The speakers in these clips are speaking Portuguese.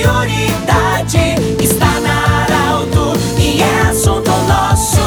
prioridade está na Arauto e é assunto nosso.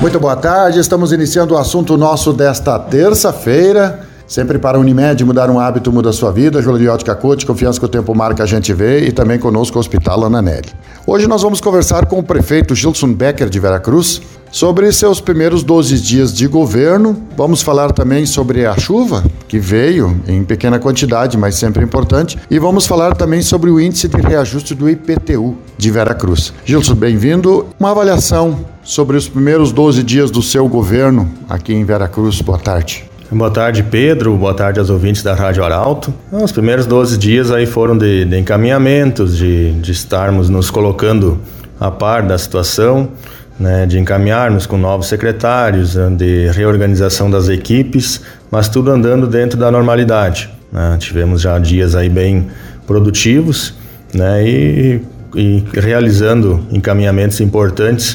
Muito boa tarde, estamos iniciando o assunto nosso desta terça-feira. Sempre para a Unimed, mudar um hábito muda a sua vida. Júlia de Coach, confiança que o tempo marca, a gente vê. E também conosco o Hospital Ananelli. Hoje nós vamos conversar com o prefeito Gilson Becker de Veracruz sobre seus primeiros 12 dias de governo. Vamos falar também sobre a chuva, que veio em pequena quantidade, mas sempre importante. E vamos falar também sobre o índice de reajuste do IPTU de Veracruz. Gilson, bem-vindo. Uma avaliação sobre os primeiros 12 dias do seu governo aqui em Veracruz. Boa tarde. Boa tarde, Pedro. Boa tarde aos ouvintes da Rádio Arauto. Os primeiros 12 dias aí foram de, de encaminhamentos, de, de estarmos nos colocando a par da situação, né, de encaminharmos com novos secretários, de reorganização das equipes, mas tudo andando dentro da normalidade. Né? Tivemos já dias aí bem produtivos né, e, e realizando encaminhamentos importantes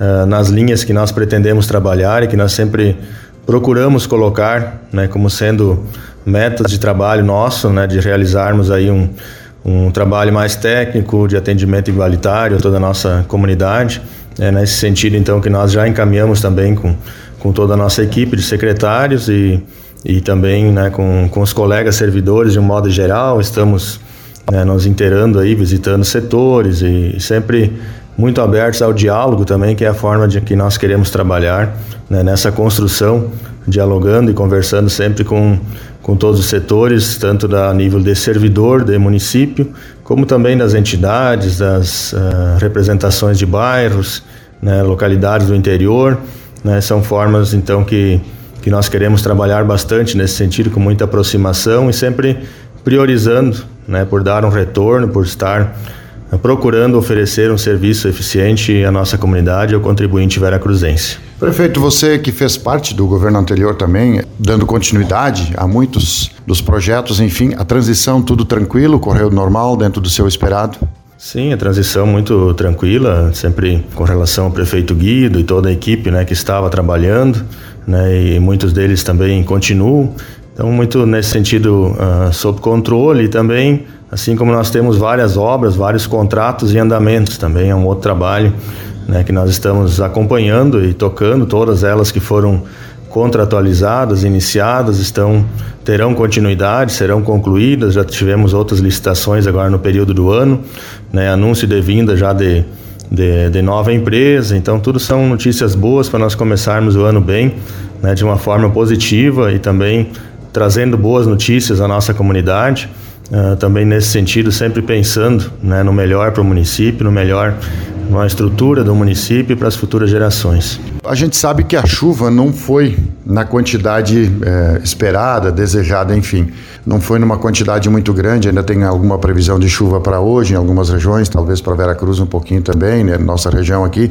uh, nas linhas que nós pretendemos trabalhar e que nós sempre procuramos colocar né, como sendo metas de trabalho nosso, né, de realizarmos aí um, um trabalho mais técnico de atendimento igualitário a toda a nossa comunidade. É nesse sentido, então, que nós já encaminhamos também com, com toda a nossa equipe de secretários e, e também né, com, com os colegas servidores de um modo geral. Estamos né, nos inteirando aí, visitando setores e sempre muito abertos ao diálogo também, que é a forma de que nós queremos trabalhar né, nessa construção, dialogando e conversando sempre com, com todos os setores, tanto da nível de servidor, de município, como também das entidades, das uh, representações de bairros, né, localidades do interior. Né, são formas, então, que, que nós queremos trabalhar bastante nesse sentido, com muita aproximação e sempre priorizando né, por dar um retorno, por estar procurando oferecer um serviço eficiente à nossa comunidade, ao contribuinte veracruzense. Prefeito, você que fez parte do governo anterior também, dando continuidade a muitos dos projetos, enfim, a transição tudo tranquilo, correu normal dentro do seu esperado? Sim, a transição muito tranquila, sempre com relação ao prefeito Guido e toda a equipe né, que estava trabalhando, né, e muitos deles também continuam. Então, muito nesse sentido, uh, sob controle e também Assim como nós temos várias obras, vários contratos e andamentos, também é um outro trabalho né, que nós estamos acompanhando e tocando, todas elas que foram contratualizadas, iniciadas, estão terão continuidade, serão concluídas. Já tivemos outras licitações agora no período do ano, né, anúncio de vinda já de, de, de, nova empresa. Então, tudo são notícias boas para nós começarmos o ano bem, né, de uma forma positiva e também trazendo boas notícias à nossa comunidade. Uh, também nesse sentido, sempre pensando né, no melhor para o município, no melhor na estrutura do município para as futuras gerações. A gente sabe que a chuva não foi na quantidade é, esperada, desejada, enfim. Não foi numa quantidade muito grande, ainda tem alguma previsão de chuva para hoje em algumas regiões, talvez para Veracruz um pouquinho também, né, nossa região aqui.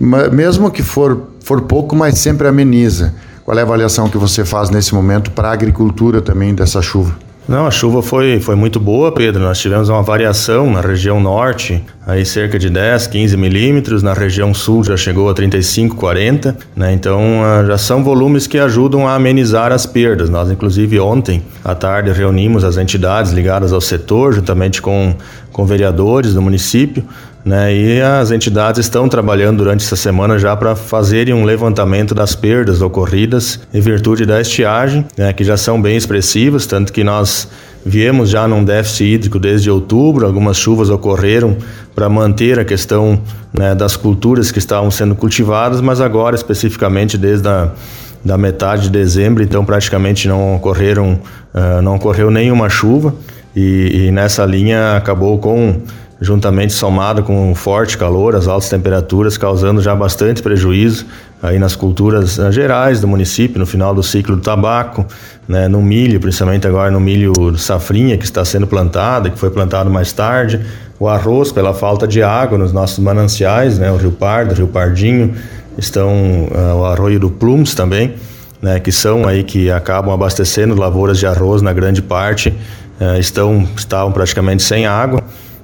Mas mesmo que for, for pouco, mas sempre ameniza. Qual é a avaliação que você faz nesse momento para a agricultura também dessa chuva? Não, a chuva foi, foi muito boa, Pedro. Nós tivemos uma variação na região norte, aí cerca de 10, 15 milímetros. Na região sul já chegou a 35, 40. Né? Então ah, já são volumes que ajudam a amenizar as perdas. Nós, inclusive, ontem à tarde reunimos as entidades ligadas ao setor, juntamente com, com vereadores do município. Né? E as entidades estão trabalhando durante essa semana já para fazerem um levantamento das perdas ocorridas em virtude da estiagem, né? que já são bem expressivas, tanto que nós viemos já num déficit hídrico desde outubro, algumas chuvas ocorreram para manter a questão né, das culturas que estavam sendo cultivadas, mas agora especificamente desde a da metade de dezembro, então praticamente não ocorreram, uh, não ocorreu nenhuma chuva e, e nessa linha acabou com juntamente somado com forte calor, as altas temperaturas, causando já bastante prejuízo aí nas culturas eh, gerais do município, no final do ciclo do tabaco, né, no milho, principalmente agora no milho safrinha que está sendo plantado, que foi plantado mais tarde, o arroz pela falta de água nos nossos mananciais, né, o Rio Pardo, o Rio Pardinho, estão uh, o arroio do Plums também, né, que são aí que acabam abastecendo lavouras de arroz na grande parte, uh, estão estavam praticamente sem água.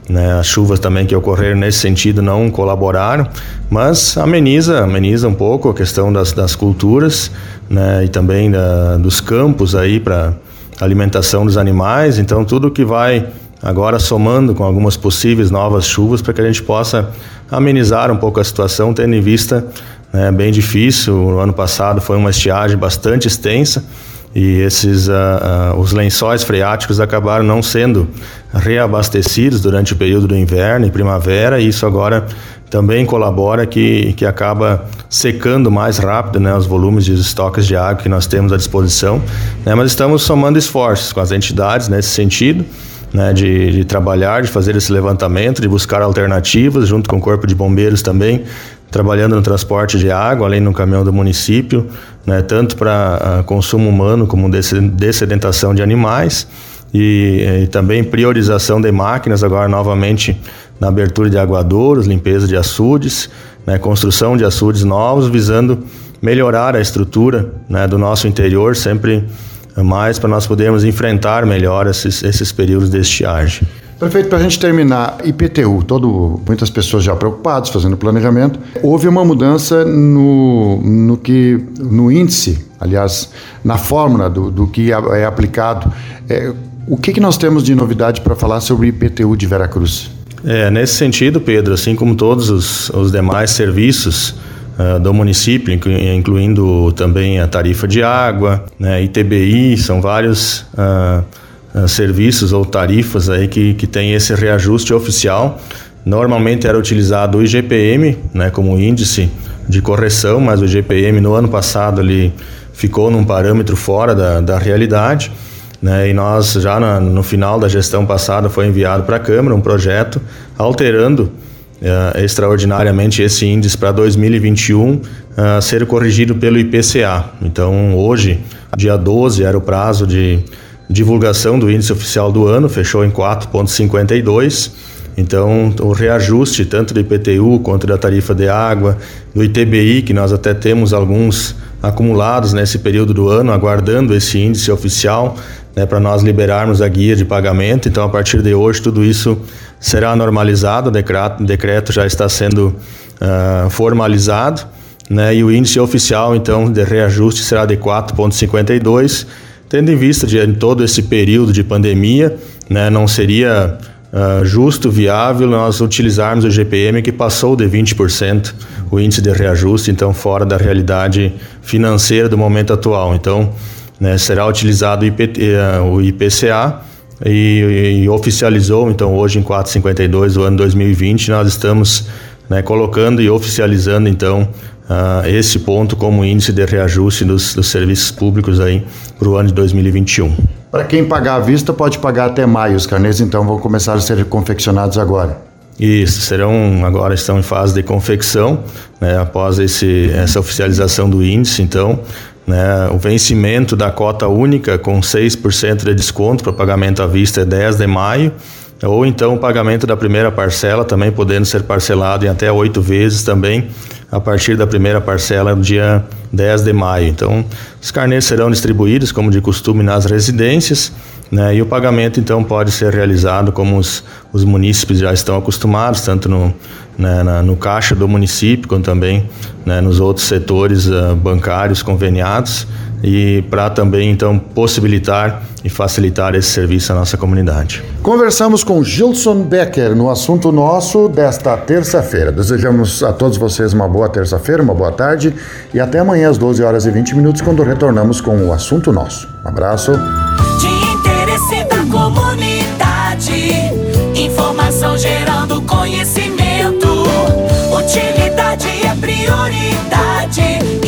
Né, as chuvas também que ocorreram nesse sentido não colaboraram, mas ameniza, ameniza um pouco a questão das, das culturas né, e também da, dos campos aí para alimentação dos animais. Então, tudo que vai agora somando com algumas possíveis novas chuvas para que a gente possa amenizar um pouco a situação, tendo em vista né, bem difícil. O ano passado foi uma estiagem bastante extensa e esses uh, uh, os lençóis freáticos acabaram não sendo reabastecidos durante o período do inverno e primavera e isso agora também colabora que, que acaba secando mais rápido né, os volumes de estoques de água que nós temos à disposição. Né, mas estamos somando esforços com as entidades nesse sentido. Né, de, de, trabalhar, de fazer esse levantamento, de buscar alternativas, junto com o Corpo de Bombeiros também, trabalhando no transporte de água, além no caminhão do município, né, tanto para uh, consumo humano como dessedentação de animais e, e, também priorização de máquinas, agora novamente na abertura de aguadouros, limpeza de açudes, né, construção de açudes novos, visando melhorar a estrutura né, do nosso interior, sempre mais para nós podermos enfrentar melhor esses, esses períodos de estiagem. Prefeito, para a gente terminar, IPTU, todo, muitas pessoas já preocupadas, fazendo planejamento. Houve uma mudança no, no, que, no índice, aliás, na fórmula do, do que é aplicado. É, o que, que nós temos de novidade para falar sobre IPTU de Veracruz? É, nesse sentido, Pedro, assim como todos os, os demais serviços uh, do município, incluindo também a tarifa de água, né, ITBI, são vários uh, uh, serviços ou tarifas aí que, que tem esse reajuste oficial. Normalmente era utilizado o IGPM né, como índice de correção, mas o IGPM no ano passado ele ficou num parâmetro fora da, da realidade. Né? E nós, já na, no final da gestão passada, foi enviado para a Câmara um projeto alterando uh, extraordinariamente esse índice para 2021 uh, ser corrigido pelo IPCA. Então, hoje, dia 12, era o prazo de divulgação do índice oficial do ano, fechou em 4,52. Então, o reajuste tanto do IPTU quanto da tarifa de água, do ITBI, que nós até temos alguns acumulados nesse período do ano, aguardando esse índice oficial, né, para nós liberarmos a guia de pagamento. Então, a partir de hoje, tudo isso será normalizado, o decreto, o decreto já está sendo uh, formalizado, né, e o índice oficial, então, de reajuste será de 4,52, tendo em vista de em todo esse período de pandemia, né, não seria uh, justo, viável nós utilizarmos o GPM que passou de 20% o índice de reajuste, então fora da realidade financeira do momento atual. Então, né, será utilizado o, eh, o IPCA e, e, oficializou, então hoje em 452 do ano 2020, nós estamos né, colocando e oficializando então uh, esse ponto como índice de reajuste dos, dos serviços públicos aí para o ano de 2021. Para quem pagar à vista, pode pagar até maio. Os carnês então vão começar a ser confeccionados agora. Isso, serão agora estão em fase de confecção, né, após esse, essa oficialização do índice, então né? O vencimento da cota única com 6% de desconto para pagamento à vista é 10 de maio, ou então o pagamento da primeira parcela também podendo ser parcelado em até oito vezes também a partir da primeira parcela no dia 10 de maio. Então, os carnês serão distribuídos como de costume nas residências né? E o pagamento, então, pode ser realizado como os, os munícipes já estão acostumados, tanto no, né, na, no caixa do município, como também né, nos outros setores uh, bancários conveniados, e para também então possibilitar e facilitar esse serviço à nossa comunidade. Conversamos com Gilson Becker no assunto nosso desta terça-feira. Desejamos a todos vocês uma boa terça-feira, uma boa tarde e até amanhã às 12 horas e 20 minutos quando retornamos com o assunto nosso. Um abraço. De interesse da comunidade, informação gerando conhecimento, utilidade é prioridade.